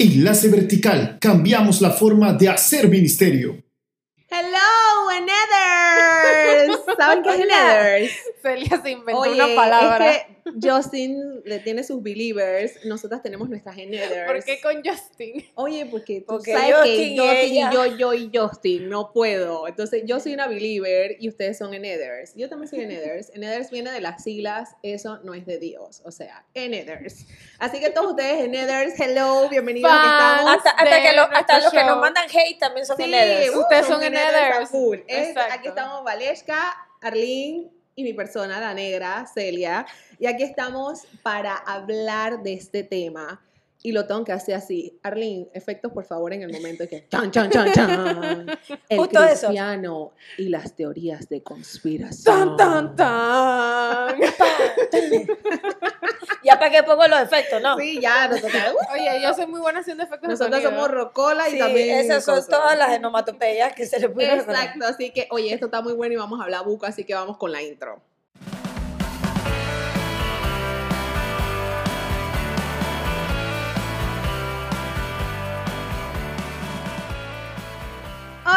Enlace Vertical. Cambiamos la forma de hacer ministerio. Hello, Enethers. ¿Saben qué es Enethers? Celia se inventó Oye, una palabra. es que Justin le tiene sus believers, nosotras tenemos nuestras Enethers. ¿Por qué con Justin? Oye, porque tú Porque sabes Justin que y Justin y, ella. yo, yo y Justin, no puedo. Entonces, yo soy una believer y ustedes son Enethers. Yo también soy Enethers. Enethers viene de las siglas, eso no es de Dios, o sea, Enethers. Así que todos ustedes Enethers, hello, bienvenidos. estamos. Hasta, hasta que lo- hasta los que nos mandan hate también son Sí, eneders. uh, Ustedes son Enethers Enethers. a full. Es- aquí estamos Valesca, Arlene y mi persona, la negra, Celia. Y aquí estamos para hablar de este tema. Y lo tengo que hacer así. Arlene, efectos por favor en el momento que... Chan, chan, chan, chan. El Justo eso. cristiano y las teorías de conspiración. Tan, tan, tan. Ya para que pongo los efectos, ¿no? Sí, ya, nosotros, Oye, yo soy muy buena haciendo efectos nosotros somos rocola y Sí, también... esas son cosas. todas las enomatopeyas que se le pueden. Exacto, así que, oye, esto está muy bueno y vamos a hablar buco, así que vamos con la intro.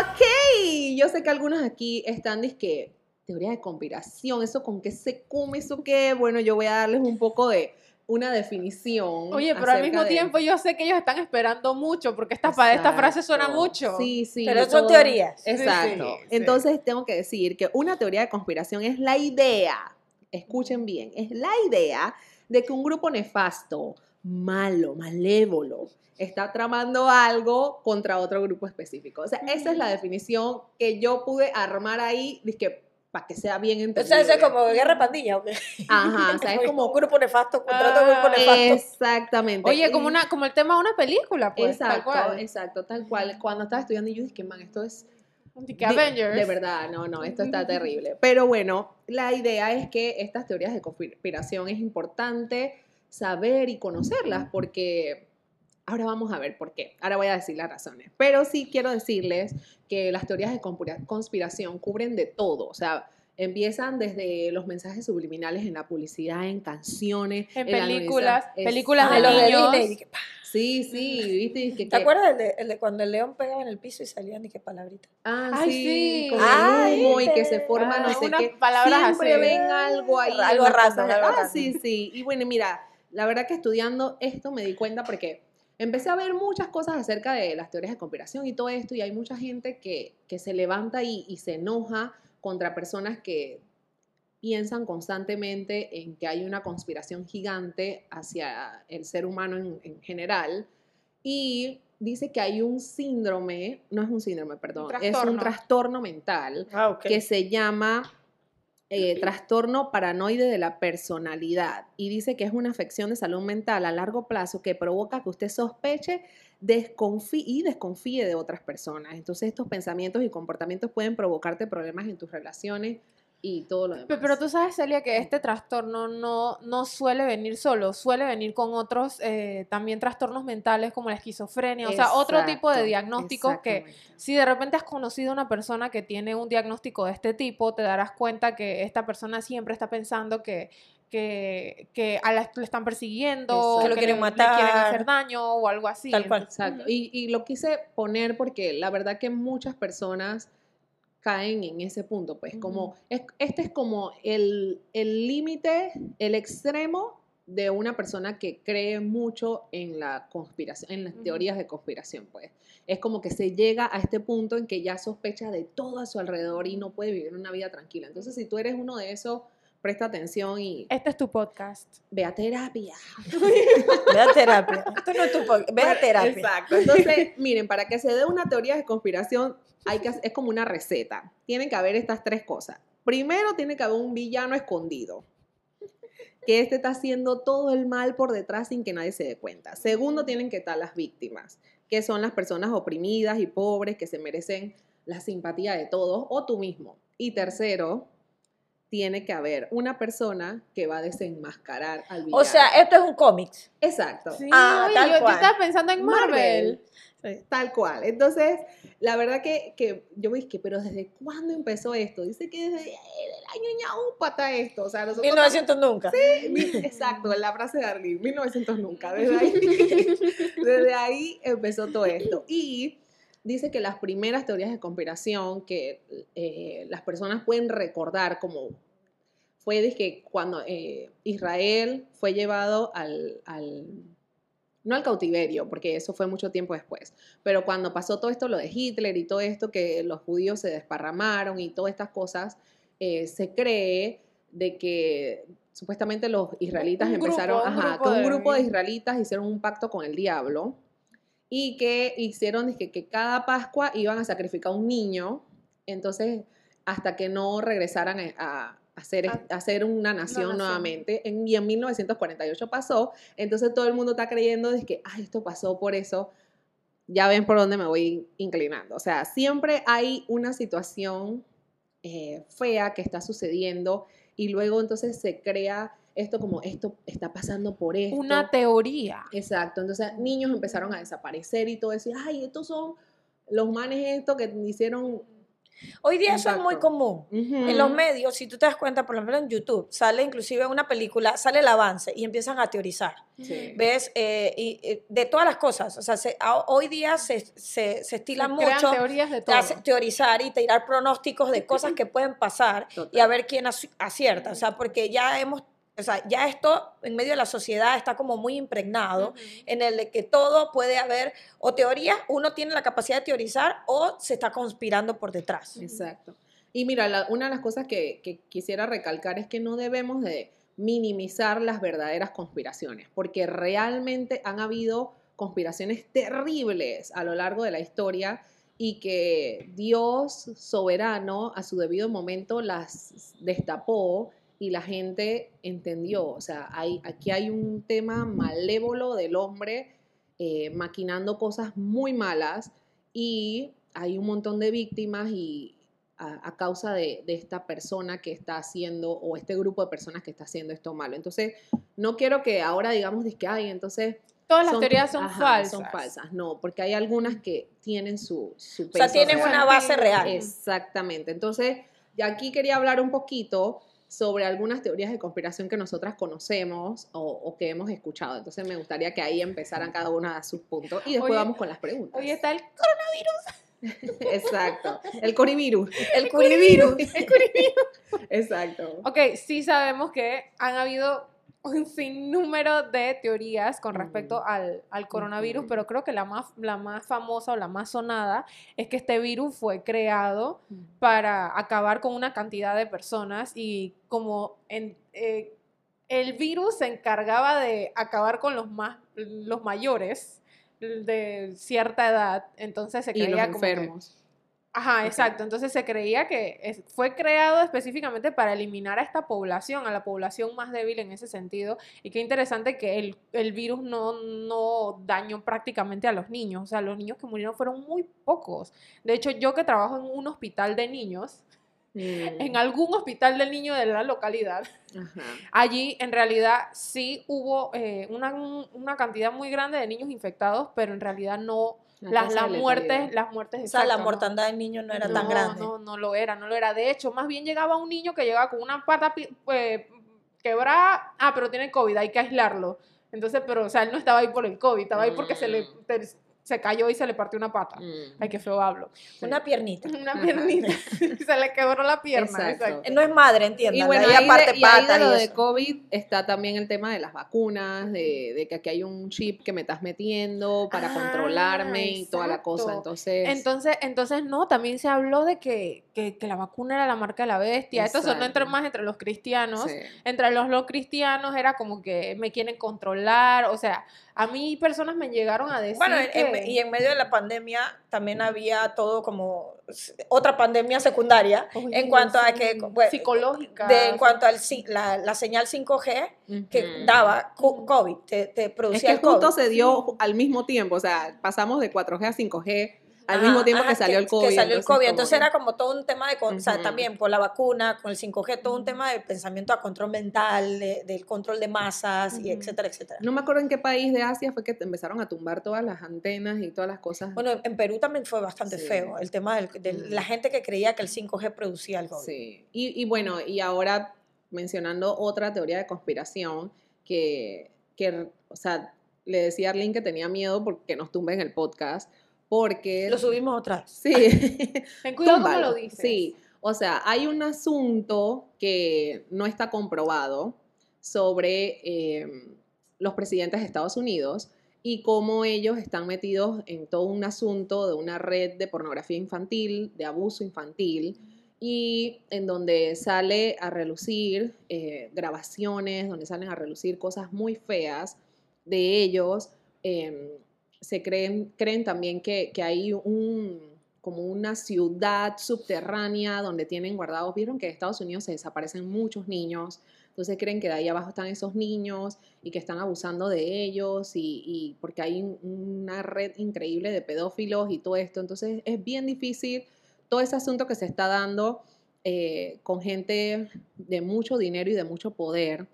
Ok, yo sé que algunos aquí están que teoría de conspiración, eso con qué se come, eso qué, bueno, yo voy a darles un poco de una definición. Oye, pero al mismo de- tiempo yo sé que ellos están esperando mucho porque esta, frase suena mucho. Sí, sí. Pero son todo- teorías. Exacto. Sí, sí. Entonces tengo que decir que una teoría de conspiración es la idea, escuchen bien, es la idea de que un grupo nefasto, malo, malévolo, está tramando algo contra otro grupo específico. O sea, esa es la definición que yo pude armar ahí, que para que sea bien O entendido. sea, eso es como guerra pandilla, ¿o qué? Ajá, o sea, es como... un grupo nefasto contra otro grupo Ah. nefasto. Exactamente. Oye, como, una, como el tema de una película, pues, tal Exacto, cual. exacto, tal cual. Cuando estaba estudiando, yo dije, man, esto es de- Avengers. De verdad, no, no, esto está terrible. Pero bueno, la idea es que estas teorías de conspiración es importante saber y conocerlas porque ahora vamos a ver por qué. Ahora voy a decir las razones. Pero sí quiero decirles que las teorías de conspira- conspiración cubren de todo, o sea, empiezan desde los mensajes subliminales en la publicidad, en canciones, En la películas, películas Ah, de lo de niños. Sí, sí, viste que, ¿Te acuerdas el de, el de cuando el león pegaba en el piso y salían y qué palabrita? Ah, Ay, sí, sí. con Ay, el humo y que se forma Ah, no sé unas qué. palabras Siempre así. ven algo ahí. en Algo algo Ah, sí, sí. Y bueno, mira, la verdad que estudiando esto me di cuenta porque empecé a ver muchas cosas acerca de las teorías de conspiración y todo esto y hay mucha gente que, que se levanta y, y se enoja contra personas que piensan constantemente en que hay una conspiración gigante hacia el ser humano en, en general y dice que hay un síndrome, no es un síndrome, perdón, es un trastorno. mental Ah, que se llama eh, trastorno paranoide de la personalidad y dice que es una afección de salud mental a largo plazo que provoca que usted sospeche desconfíe y desconfíe de otras personas. Entonces estos pensamientos y comportamientos pueden provocarte problemas en tus relaciones y todo lo demás. Pe- Pero tú sabes, Celia, que este trastorno no, no suele venir solo, suele venir con otros eh, también trastornos mentales como la esquizofrenia, o sea, otro tipo de diagnósticos que si de repente has conocido a una persona que tiene un diagnóstico de este tipo, te darás cuenta que esta persona siempre está pensando que, que, que a la, le están persiguiendo, Exacto. que lo quieren le, le matar. quieren hacer daño o algo así. Tal cual. Exacto. Y, y lo quise poner porque la verdad que muchas personas caen en ese punto, pues como, es, este es como el el límite, el extremo de una persona que cree mucho en la conspiración, en las Ujú. teorías de conspiración, pues. Es como que se llega a este punto en que ya sospecha de todo a su alrededor y no puede vivir una vida tranquila. Entonces, si tú eres uno de esos, presta atención y Este es tu podcast. ve a terapia. Ve a terapia. Esto no es tu podcast. Ve a terapia. Exacto. Entonces, miren, para que se dé una teoría de conspiración, es como una receta. Tienen que haber estas tres cosas. Primero, tiene que haber un villano escondido. Que este está haciendo todo el mal por detrás sin que nadie se dé cuenta. Segundo, tienen que estar las víctimas, que son las personas oprimidas y pobres que se merecen la simpatía de todos o tú mismo. Y tercero, tiene que haber una persona que va a desenmascarar al villano. O sea, esto es un cómic. exacto. Sí, Ah, oye, tal yo, yo cual. estaba pensando en Marvel. Sí. Tal cual. Entonces, la verdad que, que yo me dije, pero ¿desde cuándo empezó esto? Dice que desde el año ñaupa está esto. O sea, nosotros 1900 nunca. Mil- Exacto, la frase de Arlene, 1900 nunca. Desde ahí, desde ahí empezó todo esto. Y dice que las primeras teorías de conspiración que eh, las personas pueden recordar como fue de que cuando eh, Israel fue llevado al, al- no al cautiverio, porque eso fue mucho tiempo después, pero cuando pasó todo esto, lo de Hitler y todo esto, que los judíos se desparramaron y todas estas cosas, eh, se cree de que supuestamente los israelitas Un empezaron, ajá, grupo que un grupo de israelitas hicieron un pacto con el diablo y que hicieron dizque, que cada Pascua iban a sacrificar un niño, entonces hasta que no regresaran a, a hacer, hacer una nación nación. nuevamente. En, y en 1948 pasó, entonces todo el mundo está creyendo de que, ay, esto pasó por eso. Ya ven por dónde me voy inclinando. O sea, siempre hay una situación eh, fea que está sucediendo y luego entonces se crea esto como esto está pasando por esto. Una teoría. Exacto, entonces niños empezaron a desaparecer y todo decir, ay, estos son los manes estos que hicieron... Hoy día eso es muy Exacto. común. Ujú. En los medios, si tú te das cuenta, por ejemplo en YouTube, sale inclusive una película, sale el avance y empiezan a teorizar. Sí. ¿Ves? Eh, y, eh, de todas las cosas. O sea, se- a- hoy día se, se, se estila mucho teorías de todo. hace- teorizar y tirar pronósticos de cosas que pueden pasar y Total. a ver quién aci- acierta. O sea, porque ya hemos, o sea, ya esto en medio de la sociedad está como muy impregnado en el de que todo puede haber o teorías, uno tiene la capacidad de teorizar o se está conspirando por detrás. Exacto. Y mira, la- una de las cosas que, que quisiera recalcar es que no debemos de minimizar las verdaderas conspiraciones, porque realmente han habido conspiraciones terribles a lo largo de la historia y que Dios soberano a su debido momento las destapó y la gente entendió. O sea, hay, aquí hay un tema malévolo del hombre eh, maquinando cosas muy malas y hay un montón de víctimas y a, a causa de, de esta persona que está haciendo o este grupo de personas que está haciendo esto malo. Entonces, no quiero que ahora digamos de que, ay, entonces... Todas las teorías son ajá, falsas. Son falsas, no, porque hay algunas que tienen su, su O sea, tienen real. una base real. Exactamente. Entonces, ya aquí quería hablar un poquito sobre algunas teorías de conspiración que nosotras conocemos o, o que hemos escuchado. Entonces, me gustaría que ahí empezaran cada una a sus puntos y después vamos con las preguntas. Hoy está el Exacto. El corivirus. El curivirus. Exacto. Ok, sí sabemos que han habido un sinnúmero de teorías con respecto Ujú. al, al coronavirus, pero creo que la más, la más famosa o la más sonada es que este virus fue creado para acabar con una cantidad de personas y como en, eh, el virus se encargaba de acabar con los más los mayores de cierta edad, entonces se Y los creía como que- enfermos. Ajá, exacto. Entonces se creía que fue creado específicamente para eliminar a esta población, a la población más débil en ese sentido. Y qué interesante que el, el virus no, no dañó prácticamente a los niños. O sea, los niños que murieron fueron muy pocos. De hecho, yo que trabajo en un hospital de niños, Mm, en algún hospital de niños de la localidad, Ajá. allí en realidad sí hubo eh, una, una cantidad muy grande de niños infectados, pero en realidad no... La Las, las de muertes, las muertes O sea, la exacto, ¿no? mortandad del niño no era tan No, grande. No, no lo era, no lo era. De hecho, más bien llegaba un niño que llegaba con una pata pi- eh, quebrada, ah, pero tiene COVID, hay que aislarlo. Entonces, pero, o sea, él no estaba ahí por el COVID, estaba ahí porque se le Mm. Se cayó y se le partió una pata. Mm, Ay, qué feo hablo. Una piernita. Una piernita. se le quebró la pierna. Exacto. exacto. No es madre, entiendan. Y bueno, ahí aparte de, y ahí de lo y de. COVID está también el tema de las vacunas, de, de que aquí hay un chip que me estás metiendo para Ah, controlarme y toda la cosa. Entonces, Entonces, entonces no, también se habló de que, que, que la vacuna era la marca de la bestia. Esto sonó entre más entre los cristianos. sí. entre los no cristianos era como que me quieren controlar, o sea, a mí personas me llegaron a decir Bueno, en- en- que- y en medio de la pandemia también había todo como otra pandemia secundaria Oye, en cuanto a sí, que bueno, psicológica, de, en cuanto al ci- la, la señal 5G que Ujú. daba co- Ujú. COVID, te, te Es producía que el COVID. justo se dio al mismo tiempo, o sea, pasamos de 4G a 5G al Ajá, mismo tiempo ajá, que salió el COVID. Que salió el COVID. Entonces que- era como todo un tema de, con- o sea, también por la vacuna, con el 5G, todo un tema de pensamiento a control mental, de- del control de masas, y Ujú. etcétera, etcétera. No me acuerdo en qué país de Asia fue que empezaron a tumbar todas las antenas y todas las cosas. Bueno, en Perú también fue bastante Sí. feo el tema de Mm. la gente que creía que el 5G producía el COVID. Sí, y, y bueno, y ahora mencionando otra teoría de conspiración que, que, o sea, le decía a Arlene que tenía miedo porque nos tumben el podcast, porque... Lo subimos otra vez. Sí. Ten cuidado cómo lo dices. Sí, o sea, hay un asunto que no está comprobado sobre eh, los presidentes de Estados Unidos y cómo ellos están metidos en todo un asunto de una red de pornografía infantil, de abuso infantil, y en donde sale a relucir eh, grabaciones, donde salen a relucir cosas muy feas de ellos. em, se creen, creen también que, que hay un, como una ciudad subterránea donde tienen guardados, vieron que en Estados Unidos se desaparecen muchos niños, entonces creen que de ahí abajo están esos niños y que están abusando de ellos y, porque hay un- una red increíble de pedófilos y todo esto, entonces es bien difícil todo ese asunto que se está dando eh, con gente de mucho dinero y de mucho poder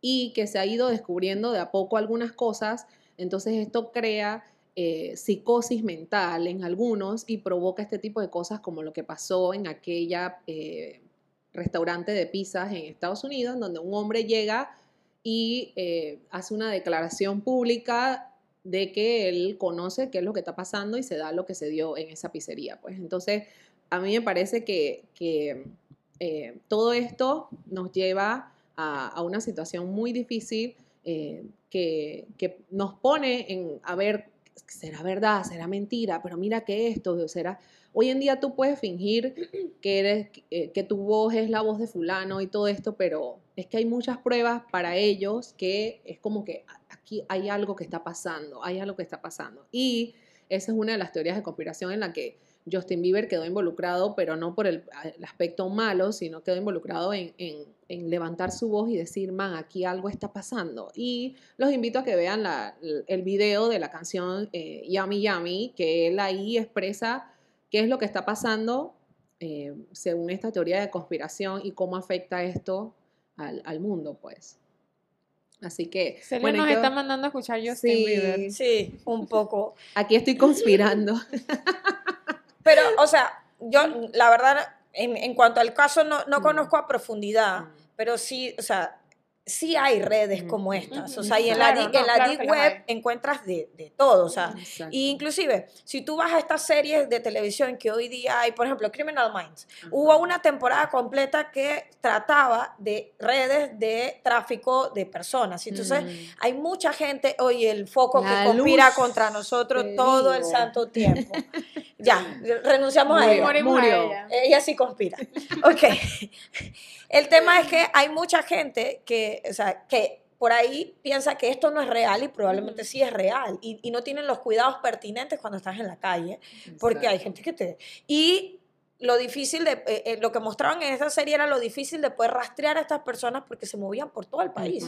y que se ha ido descubriendo de a poco algunas cosas, entonces esto crea eh, psicosis mental en algunos y provoca este tipo de cosas como lo que pasó en aquella eh, restaurante de pizzas en Estados Unidos, donde un hombre llega y eh, hace una declaración pública de que él conoce qué es lo que está pasando y se da lo que se dio en esa pizzería. Pues entonces, a mí me parece que, todo esto nos lleva a una situación muy difícil eh, que, que nos pone en a ver, será verdad, será mentira, pero mira que esto, será... Hoy en día tú puedes fingir que, eres, eh, que tu voz es la voz de fulano y todo esto, pero es que hay muchas pruebas para ellos que es como que aquí hay algo que está pasando, hay algo que está pasando. Y esa es una de las teorías de conspiración en la que Justin Bieber quedó involucrado, pero no por el, aspecto malo, sino quedó involucrado en, levantar su voz y decir, man, aquí algo está pasando. Y los invito a que vean el video de la canción eh, Yummy Yummy, que él ahí expresa qué es lo que está pasando eh, según esta teoría de conspiración y cómo afecta esto al mundo, pues. Así que. Celia bueno, nos yo- está mandando a escuchar Justin Sí. Bieber. Sí, un poco. Aquí estoy conspirando. Pero, o sea, yo, la verdad, en, en cuanto al caso, no, no Mm. conozco a profundidad, pero sí, o sea, sí hay redes Mm. como estas. O sea, y en Claro, la, no, en la claro deep web hay. encuentras de, de todo. O sea, Exacto. y inclusive, si tú vas a estas series de televisión que hoy día hay, por ejemplo, Criminal Minds, Ajá. hubo una temporada completa que trataba de redes de tráfico de personas. Entonces, Mm. hay mucha gente, oye, el foco La que conspira contra nosotros todo el digo. santo tiempo. ya, renunciamos a Murió. ella. A Murió. ella. Ella sí conspira. Ok. El tema es que hay mucha gente que, o sea, que por ahí piensa que esto no es real y probablemente sí es real y, y no tienen los cuidados pertinentes cuando estás en la calle porque hay gente que te... Y lo difícil de... eh, eh, lo que mostraban en esta serie era lo difícil de poder rastrear a estas personas porque se movían por todo el país.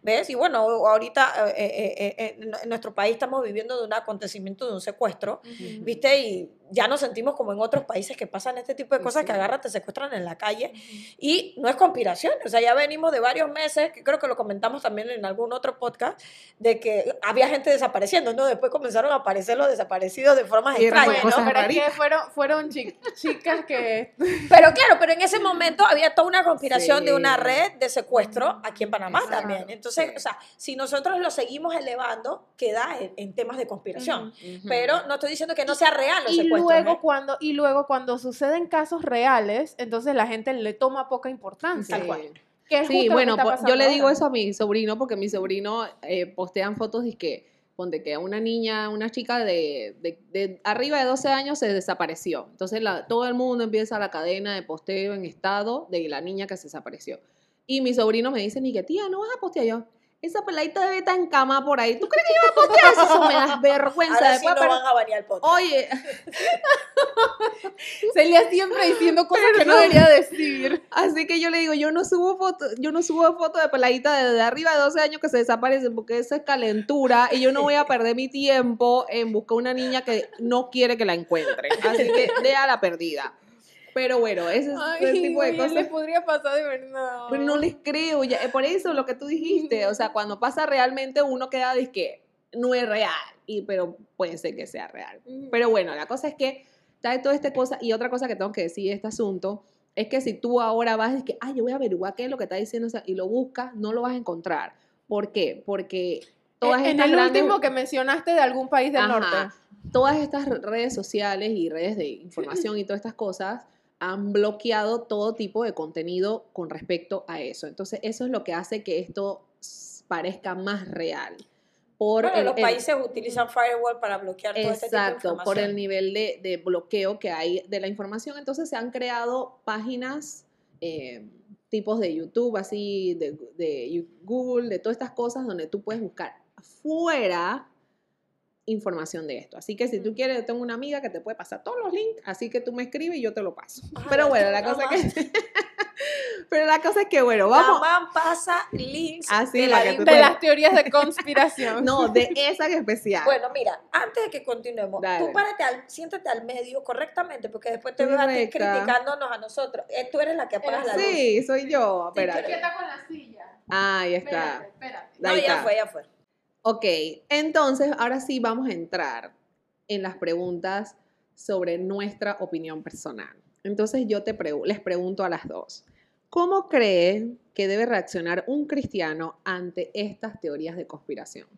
¿Ves? Y bueno, ahorita eh, en nuestro país estamos viviendo de un acontecimiento de un secuestro. ¿viste? Y ya nos sentimos como en otros países que pasan este tipo de Sí, cosas sí. que agarran, te secuestran en la calle. Y no es conspiración, o sea, ya venimos de varios meses, que creo que lo comentamos también en algún otro podcast, de que había gente desapareciendo, ¿no? Después comenzaron a aparecer los desaparecidos de formas Y extrañas, cosas ¿no? Pero es que fueron, fueron chi- chicas que... Pero claro, pero en ese momento había toda una conspiración de una Sí. red de secuestro aquí en Panamá Exacto, también. Entonces, sí. o sea, si nosotros lo seguimos elevando, queda en, en temas de conspiración. Ujú. Pero no estoy diciendo que no sea real los Y secuestros. Luego, ¿eh? cuando, y luego cuando suceden casos reales, entonces la gente le toma poca importancia. Sí. cual. Que es Sí, justo lo que bueno, yo le digo ahora. eso a mi sobrino porque mi sobrino eh, postean fotos y que, ponte que una niña, una chica de, de- de arriba de 12 años se desapareció. Entonces la- todo el mundo empieza la cadena de posteo en estado de la niña que se desapareció. Y mi sobrino me dice, ni que tía, no vas a postear yo. Esa peladita debe estar en cama por ahí. ¿Tú crees que yo voy a postear eso? Me da vergüenza. Ahora sí Después, no pero- van a banear el podcast. Oye, Celia siempre diciendo cosas que no debería decir. así que yo le digo, yo no subo fotos, yo no subo fotos de peladita de, de arriba de 12 años que se desaparecen porque eso es calentura y yo no voy a perder mi tiempo en buscar una niña que no quiere que la encuentren. Así que deja la perdida. Pero bueno, ese es Ay, ese tipo de oye, cosas. le podría pasar de verdad. Pero no les creo, ya, eh, por eso lo que tú dijiste, o sea, cuando pasa realmente uno queda de que no es real, y, pero puede ser que sea real. Pero bueno, la cosa es que trae toda esta cosa, y otra cosa que tengo que decir de este asunto, es que si tú ahora vas y que, ay, yo voy a averiguar qué es lo que está diciendo, o sea, y lo buscas, no lo vas a encontrar. ¿Por qué? Porque todas en estas el grandes- último que mencionaste de algún país del Ajá. norte. todas estas redes sociales y redes de información y todas estas cosas han bloqueado todo tipo de contenido con respecto a eso. Entonces, eso es lo que hace que esto parezca más real. Por Bueno, el- los el- países utilizan firewall para bloquear todo este tipo de Exacto, por el nivel de, de bloqueo que hay de la información. Entonces se han creado páginas, eh, tipos de YouTube, así, de, Google, de todas estas cosas donde tú puedes buscar fuera información de esto. Así que si tú quieres, yo tengo una amiga que te puede pasar todos los links, así que tú me escribes y yo te lo paso. Pero bueno, la cosa es que... Pero la cosa es que, bueno, La vamos... man pasa links Así, de la las teorías de conspiración. No, de esa en especial. Bueno, mira, antes de que continuemos, Dale. tú párate al, siéntate al medio correctamente, porque después te veo a ti criticándonos a nosotros. Eh, tú eres la que apagas la luz. sí, soy yo. Sí, Espérate. ¿qué está con la silla? Ah, ahí está. Espérate, espérate. No, Ahí ya está. fue, ya fue. Ok, entonces ahora sí vamos a entrar en las preguntas sobre nuestra opinión personal. Entonces yo te les pregunto a las dos, ¿cómo creen que debe reaccionar un cristiano ante estas teorías de conspiración?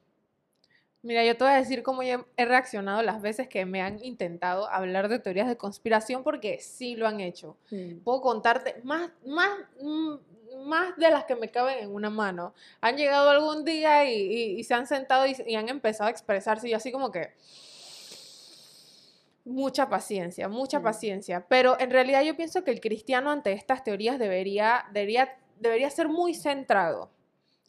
Mira, yo te voy a decir cómo yo he reaccionado las veces que me han intentado hablar de teorías de conspiración, porque sí lo han hecho. Puedo contarte más, más, mm, más de las que me caben en una mano. Han llegado algún día y, y- y se han sentado y, y han empezado a expresarse y yo así como que... Mucha paciencia, mucha Mm. paciencia. Pero en realidad yo pienso que el cristiano ante estas teorías debería, debería, debería ser muy centrado.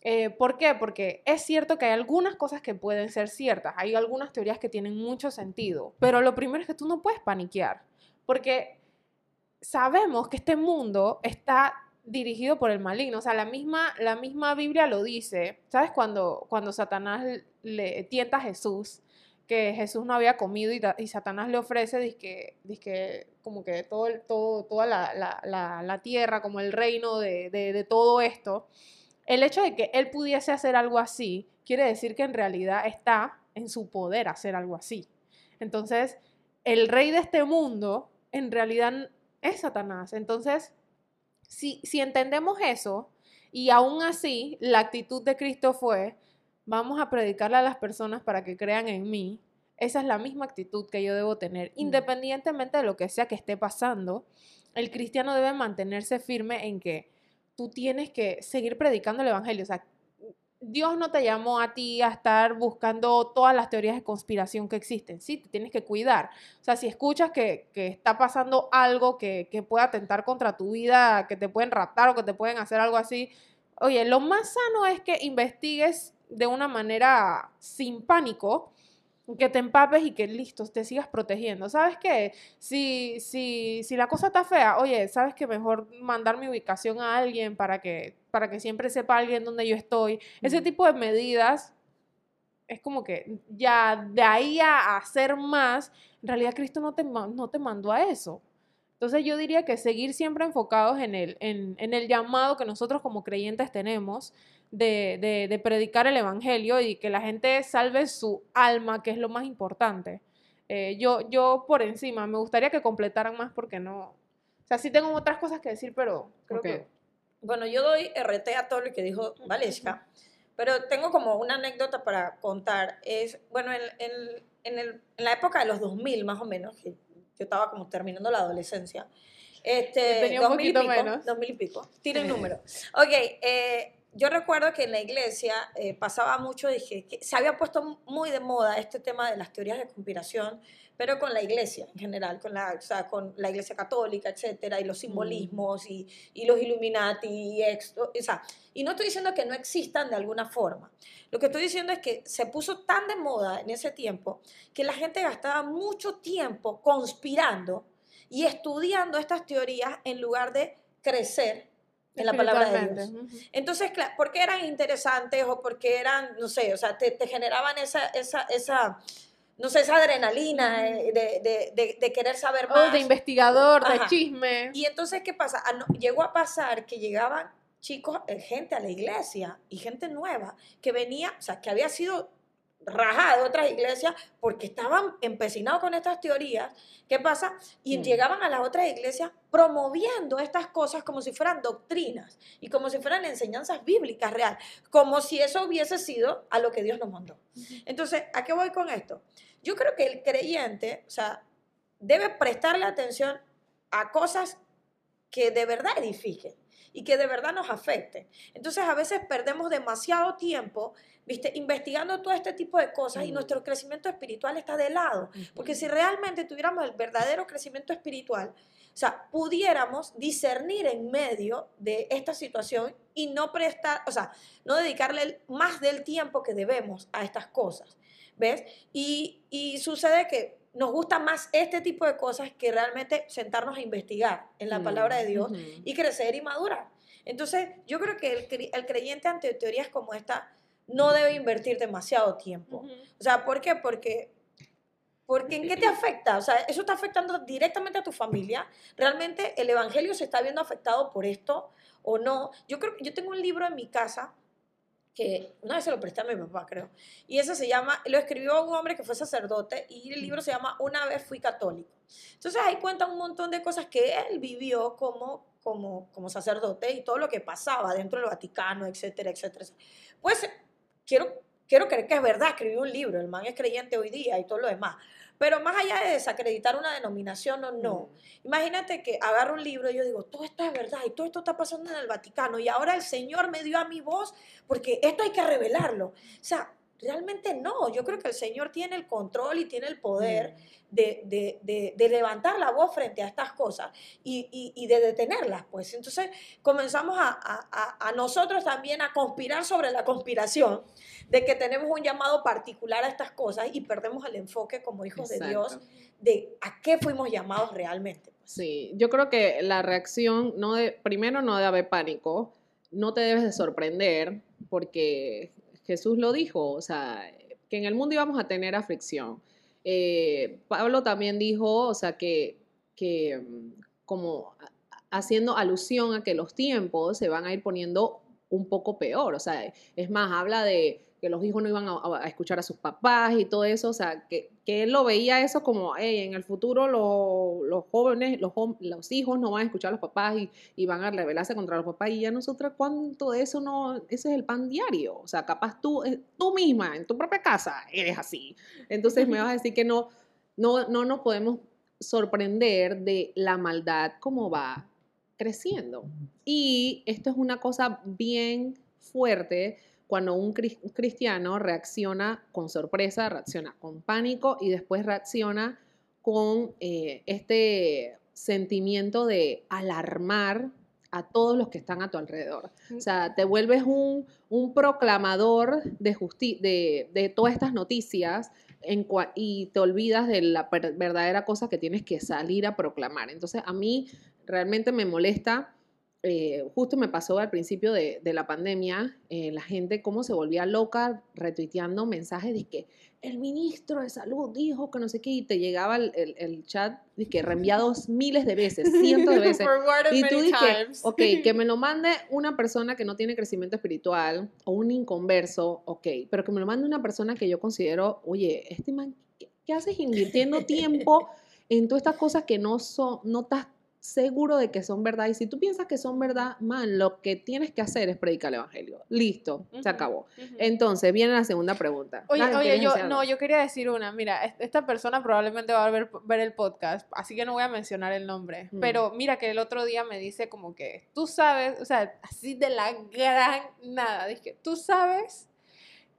Eh, ¿Por qué? Porque es cierto que hay algunas cosas que pueden ser ciertas, hay algunas teorías que tienen mucho sentido, pero lo primero es que tú no puedes paniquear, porque sabemos que este mundo está dirigido por el maligno, o sea, la misma, la misma Biblia lo dice, ¿sabes? Cuando, cuando Satanás le tienta a Jesús, que Jesús no había comido y, ta- y Satanás le ofrece, dizque, dizque, como que todo, todo, toda la, la- la- tierra, como el reino de- de todo esto, el hecho de que él pudiese hacer algo así, quiere decir que en realidad está en su poder hacer algo así. Entonces, el rey de este mundo en realidad es Satanás. Entonces, si, si entendemos eso, y aún así la actitud de Cristo fue, vamos a predicarle a las personas para que crean en mí, esa es la misma actitud que yo debo tener, independientemente de lo que sea que esté pasando, el cristiano debe mantenerse firme en que tú tienes que seguir predicando el evangelio, o sea, Dios no te llamó a ti a estar buscando todas las teorías de conspiración que existen. Sí, tienes que cuidar. O sea, si escuchas que, que está pasando algo que, que pueda atentar contra tu vida, que te pueden raptar o que te pueden hacer algo así, oye, lo más sano es que investigues de una manera sin pánico, que te empapes y que listo, te sigas protegiendo. ¿Sabes qué? Si, si, si la cosa está fea, oye, ¿sabes que mejor mandar mi ubicación a alguien para que, para que siempre sepa alguien dónde yo estoy? Ese tipo de medidas es como que ya de ahí a hacer más, en realidad Cristo no te, no te mandó a eso. Entonces yo diría que seguir siempre enfocados en el, en, en el llamado que nosotros como creyentes tenemos de, de- de predicar el Evangelio y que la gente salve su alma, que es lo más importante. Eh, yo, yo por encima, me gustaría que completaran más porque no... O sea, sí tengo otras cosas que decir, pero creo que... Bueno, yo doy RT a todo lo que dijo Valesca, pero tengo como una anécdota para contar. Es, bueno, en, en- en el- en la época de los 2000 más o menos, que yo estaba como terminando la adolescencia, este, tenía un 2000 y poquito pico, menos. 2000 y pico, tiren número. Ok, eh, yo recuerdo que en la iglesia eh, pasaba mucho, dije, que se había puesto muy de moda este tema de las teorías de conspiración, pero con la iglesia en general, con la, o sea, con la iglesia católica, etcétera, y los simbolismos y, y los Illuminati, y, esto, o sea, y no estoy diciendo que no existan de alguna forma. Lo que estoy diciendo es que se puso tan de moda en ese tiempo que la gente gastaba mucho tiempo conspirando y estudiando estas teorías en lugar de crecer en la palabra de Dios. Entonces, ¿por qué eran interesantes o por qué eran, no sé, o sea, te, te generaban esa, esa, esa, no sé, esa adrenalina eh, de, de, de, de querer saber más? Oh, de investigador, de chisme. Y entonces, ¿qué pasa? Ah, no, llegó a pasar que llegaban chicos, eh, gente a la iglesia y gente nueva que venía, o sea, que había sido rajada de otras iglesias porque estaban empecinados con estas teorías. ¿Qué pasa? Y Mm. llegaban a las otras iglesias promoviendo estas cosas como si fueran doctrinas y como si fueran enseñanzas bíblicas real, como si eso hubiese sido a lo que Dios nos mandó. Entonces, ¿a qué voy con esto? Yo creo que el creyente, o sea, debe prestarle atención a cosas que de verdad edifiquen y que de verdad nos afecten. Entonces, a veces perdemos demasiado tiempo, ¿viste? Investigando todo este tipo de cosas y nuestro crecimiento espiritual está de lado. Porque si realmente tuviéramos el verdadero crecimiento espiritual, o sea, pudiéramos discernir en medio de esta situación y no prestar, o sea, no dedicarle más del tiempo que debemos a estas cosas. ¿Ves? Y, y sucede que nos gusta más este tipo de cosas que realmente sentarnos a investigar en la Mm, palabra de Dios y crecer y madurar. Entonces, yo creo que el, el creyente ante teorías como esta no debe invertir demasiado tiempo. Ujú. O sea, ¿por qué? Porque, porque ¿en qué te afecta? O sea, eso está afectando directamente a tu familia. ¿Realmente el evangelio se está viendo afectado por esto o no? Yo creo que yo tengo un libro en mi casa que una vez se lo presté a mi papá, creo. Y ese se llama, lo escribió un hombre que fue sacerdote y el libro se llama Una vez fui católico. Entonces ahí cuenta un montón de cosas que él vivió como, como, como sacerdote y todo lo que pasaba dentro del Vaticano, etcétera, etcétera. Pues quiero, quiero creer que es verdad, escribió un libro, el man es creyente hoy día y todo lo demás. Pero más allá de desacreditar una denominación o no, imagínate que agarro un libro y yo digo, todo esto es verdad y todo esto está pasando en el Vaticano y ahora el Señor me dio a mi voz porque esto hay que revelarlo. O sea, realmente no, yo creo que el Señor tiene el control y tiene el poder de, de- de- de levantar la voz frente a estas cosas y, y- y de detenerlas, pues. Entonces comenzamos a, a- a- nosotros también a conspirar sobre la conspiración de que tenemos un llamado particular a estas cosas y perdemos el enfoque como hijos de Exacto. Dios de a qué fuimos llamados realmente. pues. Sí, yo creo que la reacción, no de, primero no debe haber pánico, no te debes de sorprender, porque Jesús lo dijo, o sea, que en el mundo íbamos a tener aflicción. Eh, Pablo también dijo, o sea, que, que mm, como haciendo alusión a que los tiempos se van a ir poniendo un poco peor, o sea, es más, habla de que los hijos no iban a, escuchar a sus papás y todo eso, o sea, que, que él lo veía eso como, hey, en el futuro lo- los jóvenes, los, los hijos no van a escuchar a los papás y, van a rebelarse contra los papás y ya nosotras, ¿cuánto de eso no? Ese es el pan diario, o sea, capaz tú, eh, tú misma, en tu propia casa, eres así. Entonces me vas a decir que no, no, no nos podemos sorprender de la maldad como va creciendo. Y esto es una cosa bien fuerte cuando un cris- un cristiano reacciona con sorpresa, reacciona con pánico y después reacciona con eh, este sentimiento de alarmar a todos los que están a tu alrededor. O sea, te vuelves un, un proclamador de, justi- de, todas estas noticias y te olvidas de la verdadera cosa que tienes que salir a proclamar. Entonces, a mí realmente me molesta, eh, justo me pasó al principio de, de la pandemia, eh, la gente cómo se volvía loca retuiteando mensajes de que el ministro de salud dijo que no sé qué, y te llegaba el, el- el chat de que reenviados miles de veces, cientos de veces. Y tú dices, ok, que me lo mande una persona que no tiene crecimiento espiritual o un inconverso, ok, pero que me lo mande una persona que yo considero, oye, este man, ¿qué, qué haces invirtiendo tiempo en todas estas cosas que no son, no estás seguro de que son verdad. Y si tú piensas que son verdad, man, lo que tienes que hacer es predicar el evangelio. Listo, se acabó. Entonces viene la segunda pregunta. Oye, oye, ¿quieres yo, no, yo quería decir una. Mira, es- esta persona probablemente va a ver, ver el podcast, así que no voy a mencionar el nombre. Mm. Pero mira que el otro día me dice como que, tú sabes, o sea, así de la gran nada, dije, tú sabes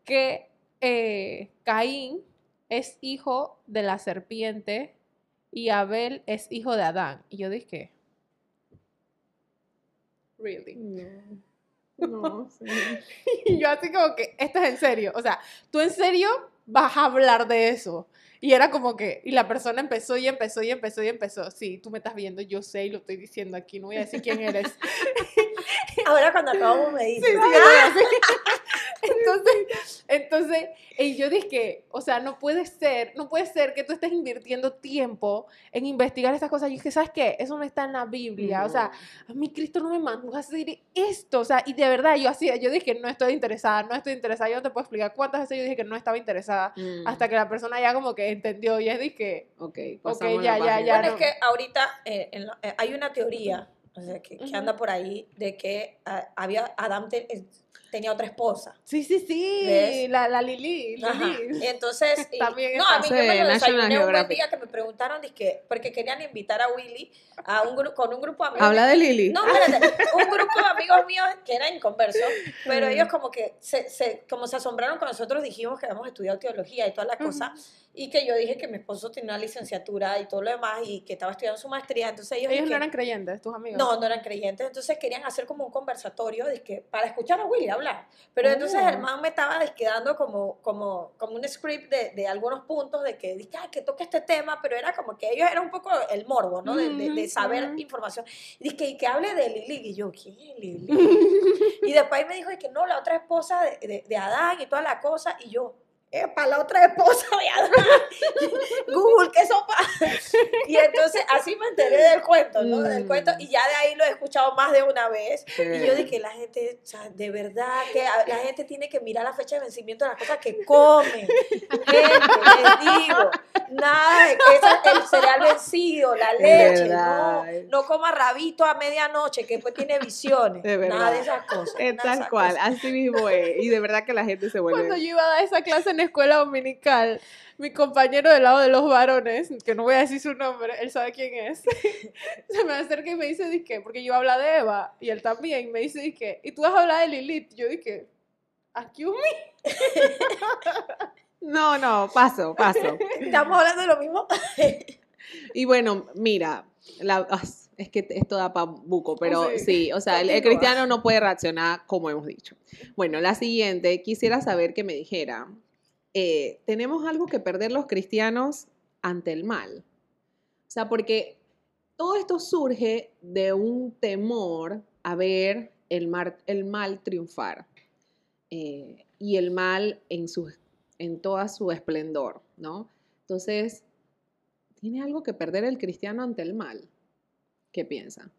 que eh, Caín es hijo de la serpiente y Abel es hijo de Adán. Y yo dije, really. No, no, sí. Y yo así como que, esto es en serio. O sea, tú en serio vas a hablar de eso. Y era como que, y la persona empezó y empezó y empezó y empezó. Sí, tú me estás viendo, yo sé y lo estoy diciendo aquí, no voy a decir quién eres. Ahora cuando acabamos me dices. sí, yo lo voy a decir. Entonces, entonces, y yo dije, o sea, no puede ser, no puede ser que tú estés invirtiendo tiempo en investigar estas cosas. Y dije, ¿sabes qué? Eso no está en la Biblia. O sea, a mí Cristo no me mandó a hacer esto, o sea, y de verdad yo hacía, yo dije, no estoy interesada, no estoy interesada, yo no te puedo explicar cuántas veces yo dije que no estaba interesada, Mm, hasta que la persona ya como que entendió y es dije, Ok, Ok, pasamos ya, ya, ya. Bueno, no. es que ahorita eh, en la- eh, hay una teoría o sea, que, que anda por ahí de que ah, había te- eh, tenía otra esposa. sí, sí, sí, la, la Lili. Lili. Entonces, y- También no, a mí yo me lo desayuné un día que me preguntaron dizque, porque querían invitar a Willy a un con un grupo de amigos. Habla de Lili. No, espérate, un grupo de amigos míos que eran inconversos, pero Mm. ellos como que se, se- como se asombraron cuando nosotros dijimos que habíamos estudiado teología y toda la cosa, y que yo dije que mi esposo tenía una licenciatura y todo lo demás, y que estaba estudiando su maestría, entonces ellos, Ellos no eran creyentes, tus amigos. no, no eran creyentes, entonces querían hacer como un conversatorio dizque, para escuchar a Willy hablar. Pero entonces Oh. el man me estaba dizque, dando como, como, como un script de, de algunos puntos de que, dizque, "Ay, que toque este tema, pero era como que ellos era un poco el morbo, ¿no? De, de- de saber ujú. información. Y dizque, y que hable de Lili. Y yo, ¿quién es Lili? y después me dijo que no, la otra esposa de, de, de Adán y toda la cosa. Y yo, para la otra esposa de Adán. Google, ¿qué sopa? y entonces así me enteré del cuento, ¿no? Del Mm. cuento. Y ya de ahí lo he escuchado más de una vez. Sí. Y yo dije, la gente, o sea, de verdad, que a- la gente tiene que mirar la fecha de vencimiento de las cosas que come. Gente, les digo, nada de que el cereal vencido, la leche, no, no coma rabito a medianoche, que después tiene visiones. De Nada de esas cosas. Es tal cual, cosas. así mismo es. Y de verdad que la gente se vuelve. Cuando yo iba a dar esa clase en escuela dominical, mi compañero del lado de los varones, que no voy a decir su nombre, él sabe quién es, se me acerca y me dice, dije, porque yo hablo de Eva, y él también, me dice, dije, ¿y tú vas a hablar de Lilith? Yo dije, excuse me. No, no, paso, paso. Estamos hablando de lo mismo. Y bueno, mira, la- ah, es que esto da pa' buco, pero Sí. sí, o sea, el, el cristiano no puede reaccionar como hemos dicho. Bueno, la siguiente, quisiera saber que me dijera, eh, ¿tenemos algo que perder los cristianos ante el mal? O sea, porque todo esto surge de un temor a ver el, mal triunfar eh, y el mal en, su, en toda su esplendor, ¿no? Entonces, ¿tiene algo que perder el cristiano ante el mal? ¿Qué piensa?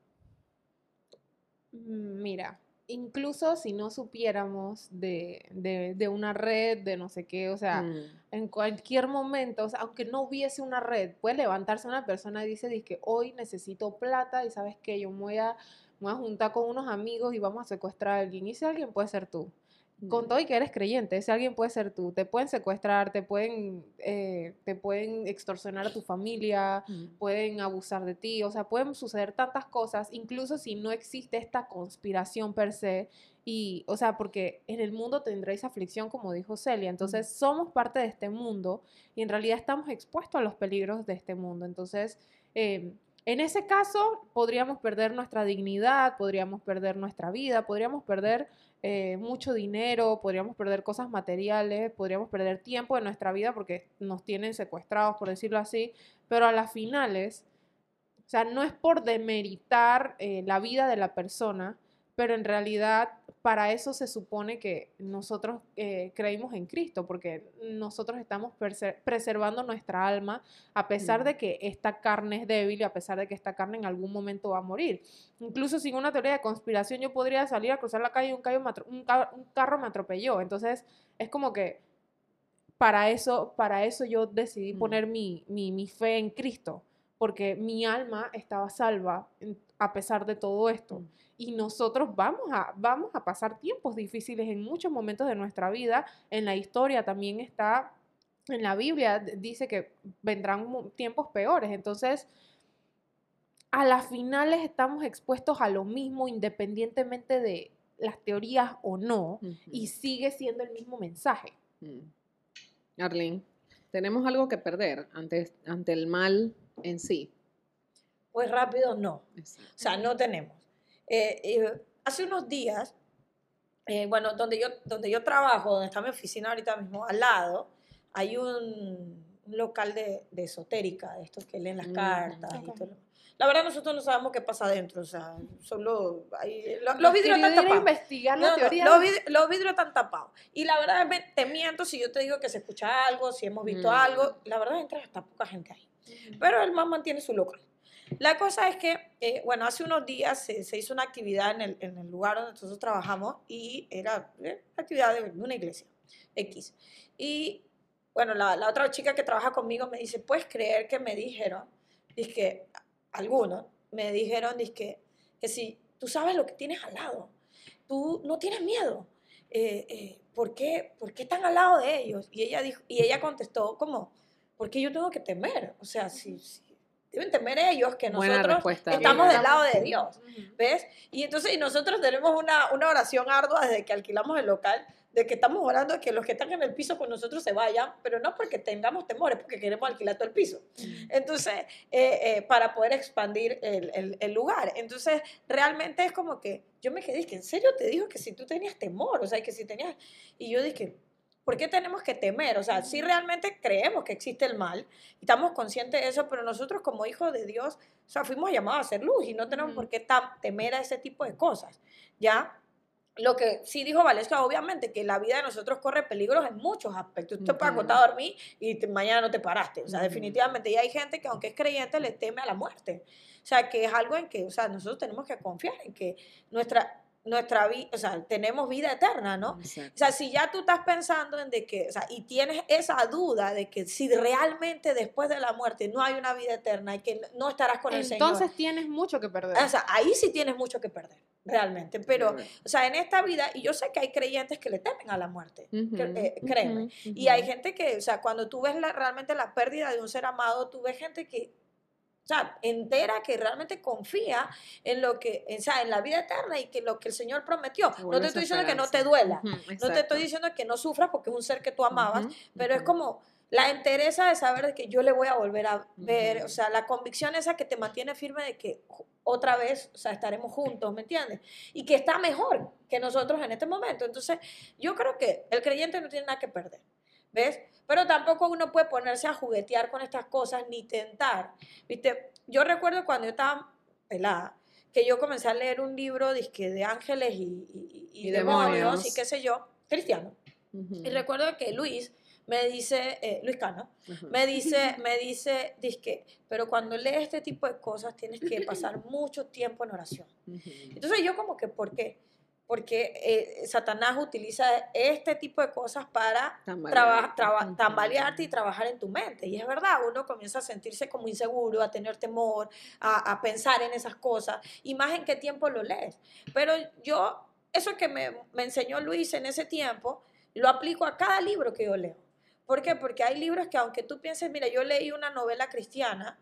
Mm, Mira, incluso si no supiéramos de, de, de una red, de no sé qué, o sea, Mm, en cualquier momento, o sea, aunque no hubiese una red, puede levantarse una persona y dice, que hoy necesito plata y sabes que yo me voy a, me voy a juntar con unos amigos y vamos a secuestrar a alguien. Y ese alguien puede ser tú. Con todo y que eres creyente, ese alguien puede ser tú. Te pueden secuestrar, te pueden, eh, te pueden extorsionar a tu familia, mm, pueden abusar de ti, o sea, pueden suceder tantas cosas, incluso si no existe esta conspiración per se, y, o sea, porque en el mundo tendréis aflicción, como dijo Celia, entonces somos parte de este mundo y en realidad estamos expuestos a los peligros de este mundo, entonces, eh, en ese caso, podríamos perder nuestra dignidad, podríamos perder nuestra vida, podríamos perder eh, mucho dinero, podríamos perder cosas materiales, podríamos perder tiempo de nuestra vida porque nos tienen secuestrados, por decirlo así, pero a las finales, o sea, no es por demeritar eh, la vida de la persona, pero en realidad para eso se supone que nosotros eh, creímos en Cristo, porque nosotros estamos preservando nuestra alma a pesar Mm. de que esta carne es débil y a pesar de que esta carne en algún momento va a morir. Incluso sin una teoría de conspiración yo podría salir a cruzar la calle y ca- un carro me atropelló. Entonces es como que para eso, para eso yo decidí Mm. poner mi, mi, mi fe en Cristo, porque mi alma estaba salva a pesar de todo esto. Y nosotros vamos a, vamos a pasar tiempos difíciles en muchos momentos de nuestra vida. En la historia también está, en la Biblia dice que vendrán tiempos peores. Entonces, a las finales estamos expuestos a lo mismo independientemente de las teorías o no. Y sigue siendo el mismo mensaje. Mm. Arlene, tenemos algo que perder ante, ante el mal en sí. Pues rápido no. O sea, no tenemos. Eh, eh, hace unos días, eh, bueno, donde yo, donde yo trabajo, donde está mi oficina ahorita mismo, al lado, hay un, un local de, de esotérica, de estos que leen las Mm, cartas y todo. La verdad, nosotros no sabemos qué pasa adentro, o sea, solo hay- lo- los vidrios están tapados. investigar la No, no, teoría. los, vid- los vidrios están tapados. Y la verdad, te miento si yo te digo que se escucha algo, si hemos visto Mm. algo. La verdad, entra hasta poca gente ahí. Pero el man mantiene su local. La cosa es que, eh, bueno, hace unos días se, se hizo una actividad en el, en el lugar donde nosotros trabajamos y era eh, actividad de una iglesia X. Y bueno, la, la otra chica que trabaja conmigo me dice, ¿puedes creer que me dijeron? Dice que algunos me dijeron, que, que si tú sabes lo que tienes al lado, tú no tienes miedo. Eh, eh, ¿por, qué, ¿Por qué están al lado de ellos? Y ella, dijo, y ella contestó como, ¿por qué yo tengo que temer? O sea, si, si- deben temer ellos que nosotros estamos del lado de Dios. ¿Ves? Y entonces y nosotros tenemos una, una oración ardua desde que alquilamos el local, de que estamos orando de que los que están en el piso con nosotros se vayan, pero no porque tengamos temores, porque queremos alquilar todo el piso. Entonces, eh, eh, para poder expandir el, el- el lugar. Entonces, realmente es como que yo me quedé, que en serio te dijo que si tú tenías temor, o sea, que si tenías... Y yo dije, ¿por qué tenemos que temer? O sea, sí realmente creemos que existe el mal estamos conscientes de eso, pero nosotros como hijos de Dios, o sea, fuimos llamados a ser luz y no tenemos Ujú. por qué temer a ese tipo de cosas, ¿ya? Lo que sí dijo Valesca, obviamente, que la vida de nosotros corre peligros en muchos aspectos. Tú te puedes acostar a dormir y te- mañana no te paraste. O sea, definitivamente. Y hay gente que, aunque es creyente, le teme a la muerte. O sea, que es algo en que, o sea, nosotros tenemos que confiar en que nuestra, nuestra vida, o sea, tenemos vida eterna, ¿no? Exacto. O sea, si ya tú estás pensando en de que, o sea, y tienes esa duda de que si realmente después de la muerte no hay una vida eterna y que no estarás con el Señor. Entonces tienes mucho que perder. O sea, ahí sí tienes mucho que perder, realmente. Pero, o sea, en esta vida, y yo sé que hay creyentes que le temen a la muerte, eh, créeme. Y hay gente que, o sea, cuando tú ves la- realmente la pérdida de un ser amado, tú ves gente que, sea, entera que realmente confía en lo que, o sea, en la vida eterna y que lo que el Señor prometió. No te estoy diciendo que no te duela. No te estoy diciendo que no sufras porque es un ser que tú amabas, pero es como la entereza de saber que yo le voy a volver a ver, o sea, la convicción esa que te mantiene firme de que otra vez, o sea, estaremos juntos, ¿me entiendes? Y que está mejor que nosotros en este momento. Entonces, yo creo que el creyente no tiene nada que perder, ¿ves? Pero tampoco uno puede ponerse a juguetear con estas cosas ni tentar, ¿viste? Yo recuerdo cuando yo estaba pelada, que yo comencé a leer un libro dizque, de ángeles y, y- y Y demonios demonios. y qué sé yo, cristiano. Ujú, Y recuerdo que Luis me dice, eh, Luis Cano, ujú. me dice, me dice, que pero cuando lees este tipo de cosas tienes que pasar mucho tiempo en oración. Ujú. Entonces yo como que, ¿por qué? Porque eh, Satanás utiliza este tipo de cosas para Tambalear. traba- traba- tambalearte y trabajar en tu mente. Y es verdad, uno comienza a sentirse como inseguro, a tener temor, a, a pensar en esas cosas, y más en qué tiempo lo lees. Pero yo, eso que me, me enseñó Luis en ese tiempo, lo aplico a cada libro que yo leo. ¿Por qué? Porque hay libros que aunque tú pienses, mira, yo leí una novela cristiana,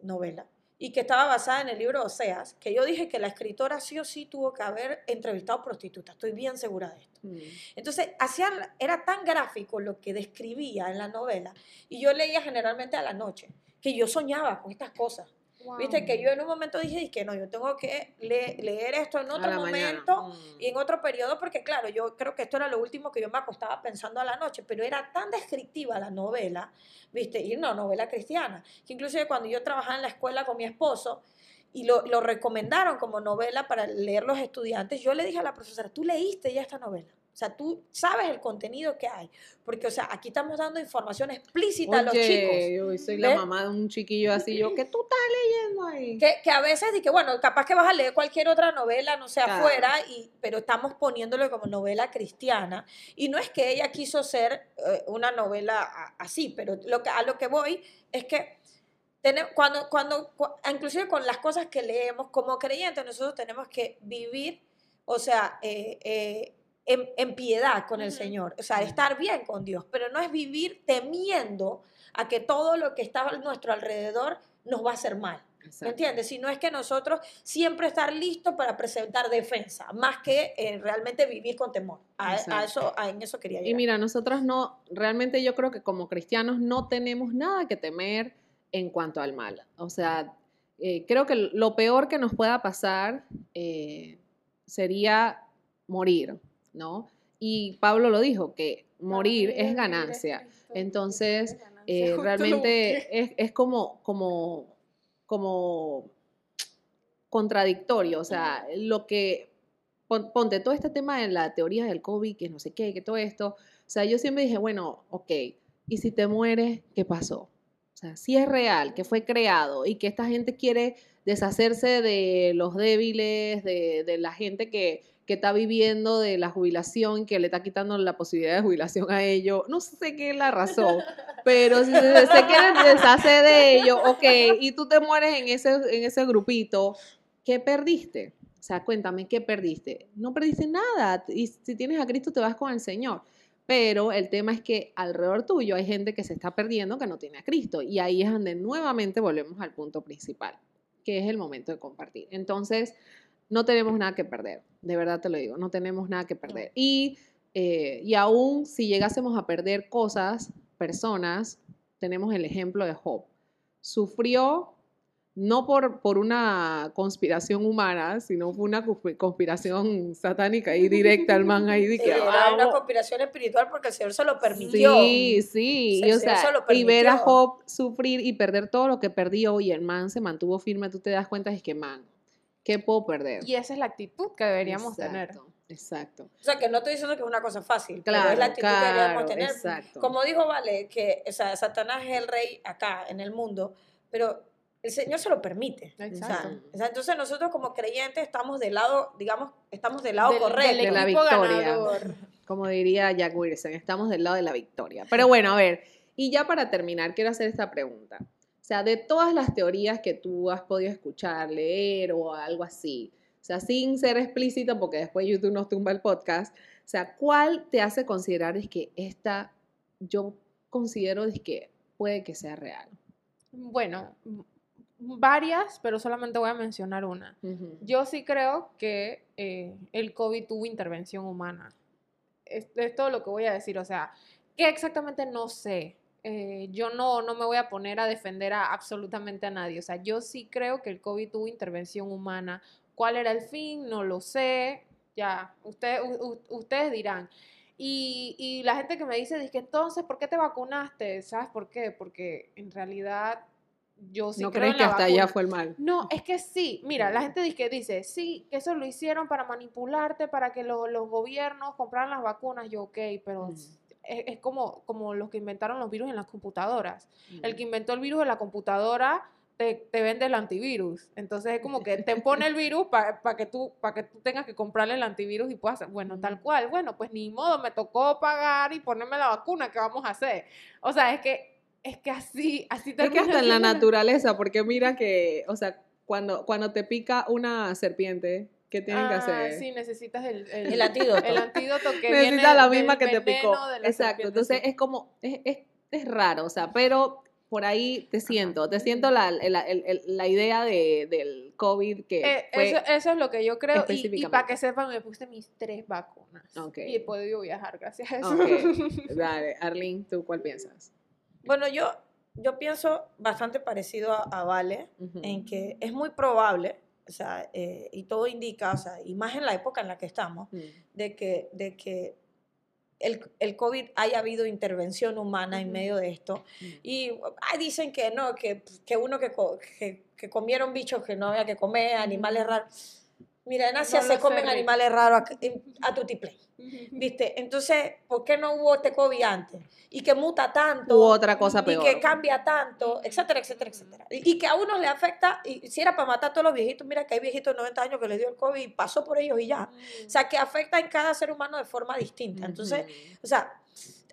novela, y que estaba basada en el libro Oseas, que yo dije que la escritora sí o sí tuvo que haber entrevistado prostitutas, estoy bien segura de esto. Ujú. Entonces, hacía, era tan gráfico lo que describía en la novela, y yo leía generalmente a la noche, que yo soñaba con estas cosas. Viste, que yo en un momento dije, que no, yo tengo que le- leer esto en otro momento Mm. y en otro periodo, porque claro, yo creo que esto era lo último que yo me acostaba pensando a la noche, pero era tan descriptiva la novela, viste, y una novela cristiana, que inclusive cuando yo trabajaba en la escuela con mi esposo, y lo, lo recomendaron como novela para leer los estudiantes, yo le dije a la profesora, tú leíste ya esta novela. O sea, tú sabes el contenido que hay. Porque, o sea, aquí estamos dando información explícita a los chicos. yo soy la mamá de un chiquillo así, yo, ¿qué tú estás leyendo ahí? Que, que a veces, que bueno, capaz que vas a leer cualquier otra novela, no sé, Claro. afuera, y, pero estamos poniéndolo como novela cristiana. Y no es que ella quiso ser eh, una novela así, pero lo que, a lo que voy es que cuando, cuando, cu- inclusive con las cosas que leemos, como creyentes, nosotros tenemos que vivir, o sea, eh, eh, en, en piedad con el Ujú. Señor, o sea, estar bien con Dios, pero no es vivir temiendo a que todo lo que está a nuestro alrededor nos va a hacer mal. ¿Me Exacto. entiendes? Si no es que nosotros siempre estar listos para presentar defensa, más que eh, realmente vivir con temor. A, a eso, a- en eso quería Y llegar. mira, nosotros no, realmente yo creo que como cristianos no tenemos nada que temer en cuanto al mal. O sea, eh, creo que lo peor que nos pueda pasar eh, sería morir, ¿no? Y Pablo lo dijo, que morir es ganancia. Entonces, eh, realmente es, es como, como, como contradictorio. O sea, lo que, pon- ponte todo este tema de la teoría del COVID, que no sé qué, que todo esto. O sea, yo siempre dije, bueno, ok, ¿y si te mueres, qué pasó? O sea, si es real, que fue creado y que esta gente quiere deshacerse de los débiles, de, de la gente que, que está viviendo de la jubilación, que le está quitando la posibilidad de jubilación a ellos. No sé qué es la razón, pero si se, se quieren deshacer de ellos, ok, y tú te mueres en ese, en ese grupito, ¿qué perdiste? O sea, cuéntame, ¿qué perdiste? No perdiste nada. Y si tienes a Cristo, te vas con el Señor. Pero el tema es que alrededor tuyo hay gente que se está perdiendo que no tiene a Cristo. Y ahí es donde nuevamente volvemos al punto principal, que es el momento de compartir. Entonces, no tenemos nada que perder. De verdad te lo digo, no tenemos nada que perder. Y, eh, y aún si llegásemos a perder cosas, personas, tenemos el ejemplo de Job. Sufrió no por, por una conspiración humana, sino fue una consp- conspiración satánica y directa al man ahí de que Era una "Vamos". conspiración espiritual porque el Señor se lo permitió. Sí, sí, y, o se- sea, lo y ver a. Job sufrir y perder todo lo que perdió y el man se mantuvo firme, tú te das cuenta es que man, ¿qué puedo perder? Y esa es la actitud que deberíamos tener. Exacto, Exacto. O sea, que no estoy diciendo que es una cosa fácil, pero Claro, es la actitud que deberíamos claro, tener. exacto. Como dijo Vale, que o sea, Satanás es el rey acá en el mundo, pero el Señor se lo permite. Exacto. o sea, entonces nosotros como creyentes estamos del lado, digamos, estamos del lado Del- correcto. del De la victoria. ganador. Como diría Jack Wilson, estamos del lado de la victoria. Pero bueno, a ver, y ya para terminar, quiero hacer esta pregunta. O sea, de todas las teorías que tú has podido escuchar, leer o algo así, o sea, sin ser explícita, porque después YouTube nos tumba el podcast, o sea, ¿cuál te hace considerar es que esta, yo considero es que puede que sea real? Bueno, varias, pero solamente voy a mencionar una. Yo sí creo que eh, el COVID tuvo intervención humana. Es, es todo lo que voy a decir. O sea, que exactamente no sé. Eh, yo no, no me voy a poner a defender a absolutamente a nadie. O sea, yo sí creo que el COVID tuvo intervención humana. ¿Cuál era el fin? No lo sé. Ya, usted, u- u- ustedes dirán. Y, y la gente que me dice, dice, entonces, ¿por qué te vacunaste? ¿Sabes por qué? Porque en realidad yo sí ¿No creo crees en que la hasta allá fue el mal? No, es que sí. Mira, la gente dice, que dice, sí, que eso lo hicieron para manipularte, para que lo- los gobiernos compraran las vacunas. Yo, ok, pero Mm. Es, es como, como los que inventaron los virus en las computadoras. El que inventó el virus en la computadora te, te vende el antivirus. Entonces es como que te pone el virus para que, tú, que tú tengas que comprarle el antivirus y puedas, bueno, tal cual. Bueno, pues ni modo, me tocó pagar y ponerme la vacuna, ¿qué vamos a hacer? O sea, es que, es que así, así Es que hasta en la siendo naturaleza, porque mira que, o sea, cuando, cuando te pica una serpiente, ¿qué tienen que Ah, hacer? Sí, necesitas el, el, El antídoto. el antídoto que Necesita viene la del misma que te picó. la Exacto. Entonces es como, es, es, es raro, o sea, pero por ahí te siento, te siento la, la, el- la idea de, del COVID que Eh, fue... eso, eso es lo que yo creo. Y, y para que sepan, me puse mis tres vacunas. Ok. Y he podido viajar gracias a eso. Ok, dale, Arlene, ¿tú cuál piensas? Bueno, yo, yo pienso bastante parecido a, a Vale, en que es muy probable, o sea, eh, y todo indica, o sea, y más en la época en la que estamos, Mm. de que, de que el, el COVID haya habido intervención humana en medio de esto. Mm. Y ah, dicen que no, que, que uno que, que, que comieron bichos que no había que comer, animales raros. Mira, en Asia No se comen animales raros a, a tutiplay. ¿Viste? Entonces, ¿por qué no hubo este COVID antes? Y que muta tanto. U otra cosa y peor. que cambia tanto, etcétera, etcétera, etcétera. Y, y que a unos le afecta, y si era para matar a todos los viejitos, mira que hay viejitos de 90 años que les dio el COVID y pasó por ellos y ya. O sea, que afecta en cada ser humano de forma distinta. Entonces, o sea,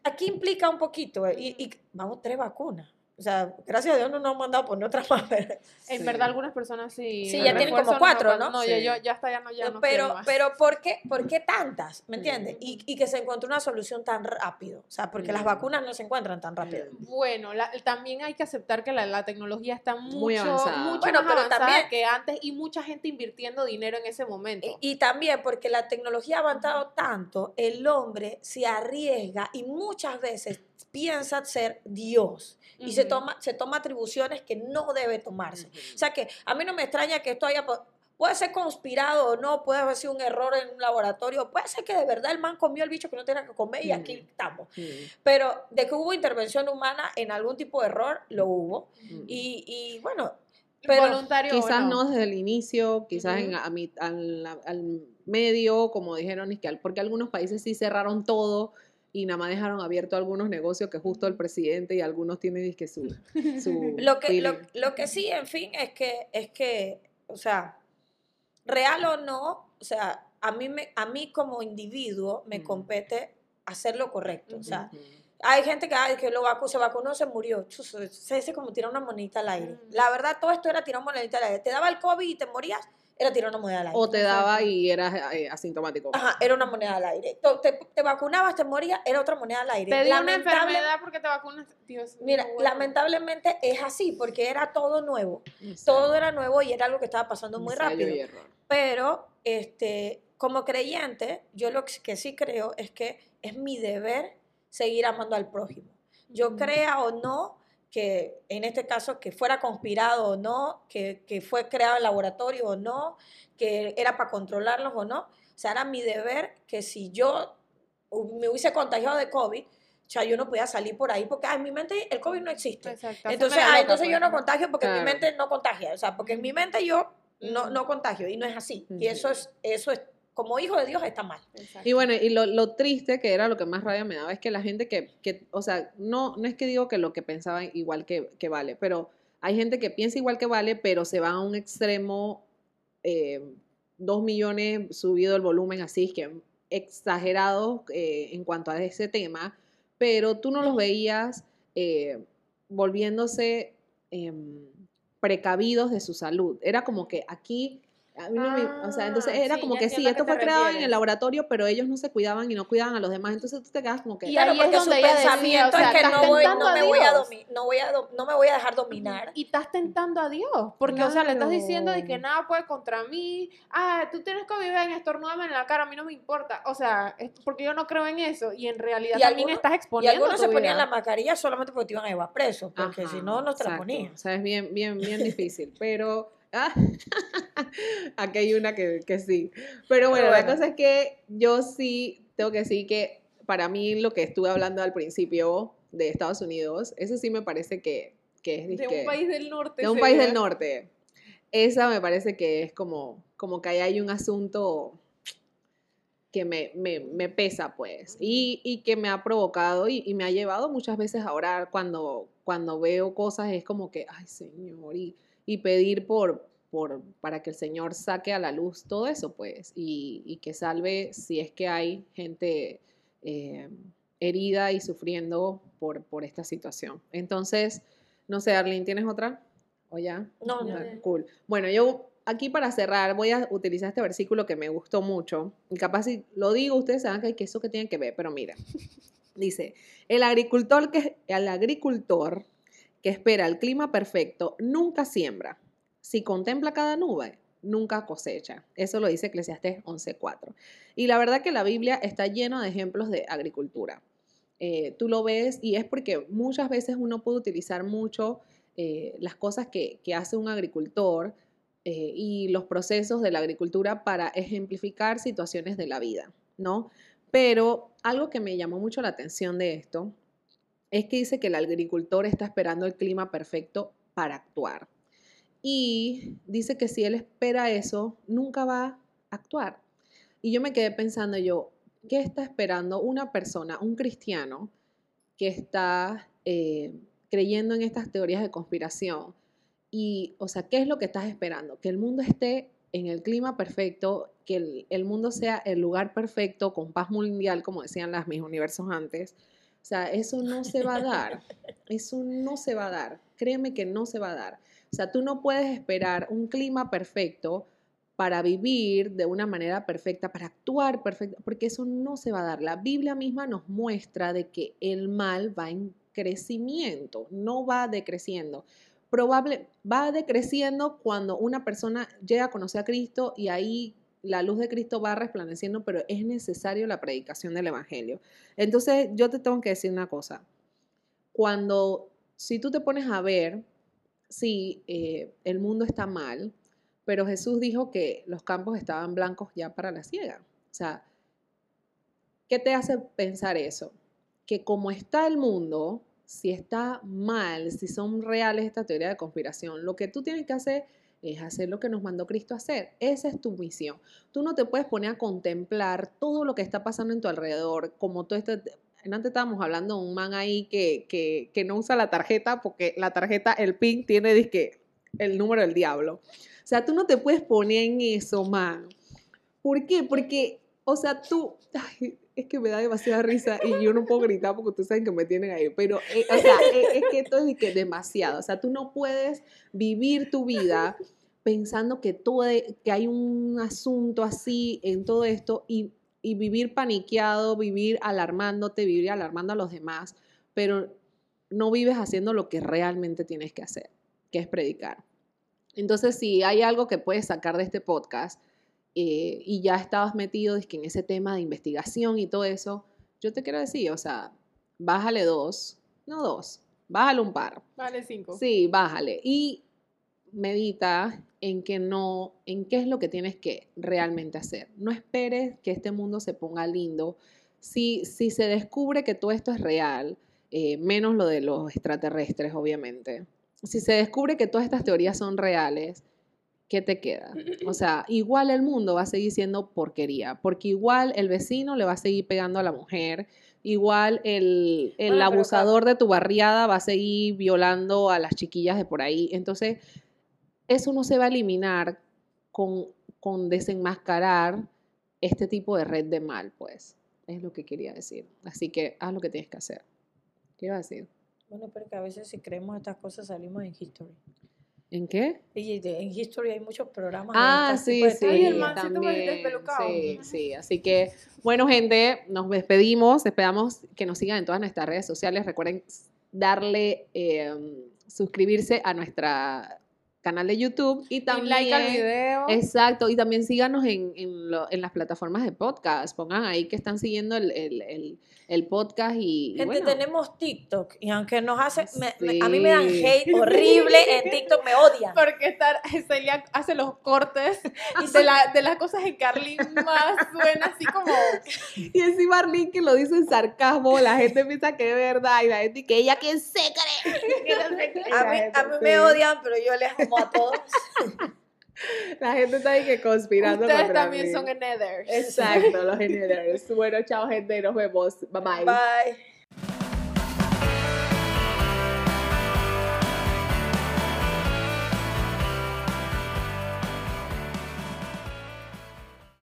aquí implica un poquito, eh, y, y vamos, tres vacunas. O sea, gracias a Dios no nos han mandado por otras más. pero- En Sí. verdad, algunas personas sí. Sí, ya tienen como cuatro, aguanta- ¿no? No, Sí. yo, yo ya está, ya no, ya no pero, más. pero ¿por qué, ¿por qué tantas? ¿Me entiendes? Mm. Y, y que se encontró una solución tan rápido. O sea, porque las Mm. vacunas no se encuentran tan rápido. Bueno, la- también hay que aceptar que la, la tecnología está mucho, Muy avanzada. mucho Bueno, más pero avanzada también- que antes y mucha gente invirtiendo dinero en ese momento. Y, y también porque la tecnología ha avanzado tanto, el hombre se arriesga y muchas veces piensa ser Dios y se, Ujú. toma, se toma atribuciones que no debe tomarse. O sea que a mí no me extraña que esto haya... Puede ser conspirado o no, puede haber sido un error en un laboratorio, puede ser que de verdad el man comió el bicho que no tenía que comer y aquí estamos. Mm, Pero de que hubo intervención humana en algún tipo de error, lo hubo. mm. Y, y bueno, pero Voluntario Quizás no. no. desde el inicio, quizás en- Ujú. a mi- al, al medio, como dijeron, es que al- porque algunos países sí cerraron todo y nada más dejaron abierto algunos negocios que justo el presidente y algunos tienen dizque su, su Lo que, lo, lo que sí, en fin, es que, es que, o sea, real o no, o sea, a mí, me, a mí como individuo me Mm. compete hacer lo correcto. O sea, hay gente que, ay, que lo vacu se vacunó, se murió. Chus, Se dice como tirar una monedita al aire. Mm. La verdad, todo esto era tirar una monedita al aire. Te daba el COVID y te morías, era tirar una moneda al aire. O te daba y eras eh, asintomático. Ajá, era una moneda al aire. Te, te vacunabas, te morías, era otra moneda al aire. Te dio una enfermedad porque te vacunas. Dios Mira, bueno. lamentablemente es así, porque era todo nuevo. Exacto. Todo era nuevo y era algo que estaba pasando muy rápido. Pero, este, como creyente, yo lo que sí creo es que es mi deber seguir amando al prójimo. Yo crea o no que, en este caso, que fuera conspirado o no, que, que fue creado en laboratorio o no, que era para controlarlos o no. O sea, era mi deber que si yo me hubiese contagiado de COVID, o sea, yo no podía salir por ahí porque ah, en mi mente el COVID no existe. Exacto, Entonces, ah, entonces yo pues. no contagio porque en mi Claro. mente no contagia. O sea, porque en mi mente yo no, no contagio y no es así. Y eso es, eso es, como hijo de Dios está mal. Exacto. Y bueno, y lo, lo triste que era lo que más rabia me daba es que la gente que, que o sea, no, no es que digo que lo que pensaban igual que, que vale, pero hay gente que piensa igual que vale, pero se va a un extremo, eh, dos millones subido el volumen así, es que exagerado eh, en cuanto a ese tema, pero tú no los veías eh, volviéndose em, precavidos de su salud. Era como que aquí... a mí no me- o sea, entonces Ah, era sí, como que sí, esto fue creado en el laboratorio, pero ellos no se cuidaban y no cuidaban a los demás. Entonces tú te quedas como que... Y Claro, ahí es porque su donde ella decía, pensamiento o sea, es que no, voy, no, me voy a domi- no, voy a no me voy a dejar dominar. Y estás tentando a Dios, porque, o sea, le estás diciendo de que nada puede contra mí, ah, tú tienes COVID, ven, estornúdame en la cara, a mí no me importa, o sea, es porque yo no creo en eso, y en realidad Y también algunos- estás Y exponiendo algunos tu se ponían vida. la mascarilla solamente porque te iban a llevar preso, porque Ajá, si no, no te la exacto. ponían. O sea, es bien, bien, bien difícil, pero... ah, aquí hay una que, que sí. Pero bueno, la bueno. cosa es que yo sí tengo que decir que para mí lo que estuve hablando al principio de Estados Unidos, eso sí me parece que, que es... de un país del norte. de un país ve. del norte. Esa me parece que es como, como que ahí hay un asunto que me, me, me pesa, pues, y, y que me ha provocado y, y me ha llevado muchas veces a orar cuando, cuando veo cosas, es como que, ay Señor, y, y pedir por, por, para que el Señor saque a la luz todo eso, pues, y, y que salve si es que hay gente eh, herida y sufriendo por, por esta situación. Entonces, no sé, Arlene, ¿tienes otra? ¿O ya? No, no. Cool. Bueno, yo aquí para cerrar voy a utilizar este versículo que me gustó mucho. Y capaz si lo digo, ustedes saben que, que eso que tiene que ver, pero mira. Dice, el agricultor que, el agricultor que espera el clima perfecto nunca siembra. Si contempla cada nube, nunca cosecha. Eso lo dice Eclesiastés 11.4. Y la verdad que la Biblia está llena de ejemplos de agricultura. Eh, tú lo ves y es porque muchas veces uno puede utilizar mucho eh, las cosas que, que hace un agricultor eh, y los procesos de la agricultura para ejemplificar situaciones de la vida, ¿no? Pero algo que me llamó mucho la atención de esto es que dice que el agricultor está esperando el clima perfecto para actuar. Y dice que si él espera eso, nunca va a actuar. Y yo me quedé pensando yo, ¿qué está esperando una persona, un cristiano, que está eh, creyendo en estas teorías de conspiración? Y, o sea, ¿qué es lo que estás esperando? Que el mundo esté en el clima perfecto, que el, el mundo sea el lugar perfecto, con paz mundial, como decían las mis universos antes. O sea, eso no se va a dar. Eso no se va a dar. Créeme que no se va a dar. O sea, tú no puedes esperar un clima perfecto para vivir de una manera perfecta, para actuar perfecto, porque eso no se va a dar. La Biblia misma nos muestra de que el mal va en crecimiento, no va decreciendo. Probable, va decreciendo cuando una persona llega a conocer a Cristo y ahí la luz de Cristo va resplandeciendo, pero es necesario la predicación del Evangelio. Entonces, yo te tengo que decir una cosa. Cuando, si tú te pones a ver, si eh, el mundo está mal, pero Jesús dijo que los campos estaban blancos ya para la ciega. O sea, ¿qué te hace pensar eso? Que como está el mundo, si está mal, si son reales esta teoría de conspiración, lo que tú tienes que hacer es hacer lo que nos mandó Cristo a hacer. Esa es tu misión. Tú no te puedes poner a contemplar todo lo que está pasando en tu alrededor, como tú este, antes estábamos hablando de un man ahí que, que, no usa la tarjeta porque la tarjeta, el PIN, tiene el número del diablo. O sea, tú no te puedes poner en eso, man. ¿Por qué? Porque, o sea, tú, es que me da demasiada risa y yo no puedo gritar porque ustedes saben que me tienen ahí, pero, eh, o sea, es, que esto es que demasiado. O sea, tú no puedes vivir tu vida pensando que, todo, que hay un asunto así en todo esto y, y vivir paniqueado, vivir alarmándote, vivir alarmando a los demás, pero no vives haciendo lo que realmente tienes que hacer, que es predicar. Entonces, si hay algo que puedes sacar de este podcast eh, y ya estabas metido es que en ese tema de investigación y todo eso, yo te quiero decir, o sea, bájale dos, no dos, bájale un par. Vale cinco. Sí, bájale. Y medita en que no, en qué es lo que tienes que realmente hacer. No esperes que este mundo se ponga lindo. Si, si se descubre que todo esto es real, eh, menos lo de los extraterrestres, obviamente, si se descubre que todas estas teorías son reales, ¿qué te queda? O sea, igual el mundo va a seguir siendo porquería, porque igual el vecino le va a seguir pegando a la mujer, igual el, el abusador de tu barriada va a seguir violando a las chiquillas de por ahí. Entonces, eso no se va a eliminar con, con desenmascarar este tipo de red de mal, pues. Es lo que quería decir. Así que haz lo que tienes que hacer. ¿Qué iba a decir? Bueno, pero que a veces si creemos estas cosas salimos en History. ¿En qué? Y en History hay muchos programas. Ah, sí, sí, también, sí, sí. Así que, bueno, gente, nos despedimos. Esperamos que nos sigan en todas nuestras redes sociales. Recuerden darle, em, suscribirse a nuestra canal de YouTube y también like al video. Exacto, y también síganos en, en, las plataformas de podcast. Pongan ahí que están siguiendo el, el, el, podcast y, Gente, tenemos TikTok y aunque nos hace, a mí me dan hate horrible en TikTok, me odian. Porque estar, Celia hace los cortes de, la, de las cosas en Carlin más suena así como... Y encima Arlene que lo dice en sarcasmo, la gente piensa que es verdad y la gente que ella quien se cree. a mí, a mí me odian, pero yo les amo a todos. La gente está ahí que conspirando. Ustedes también son en Exacto, los Ethers. Bueno, chao gente, nos vemos. Bye bye. Bye.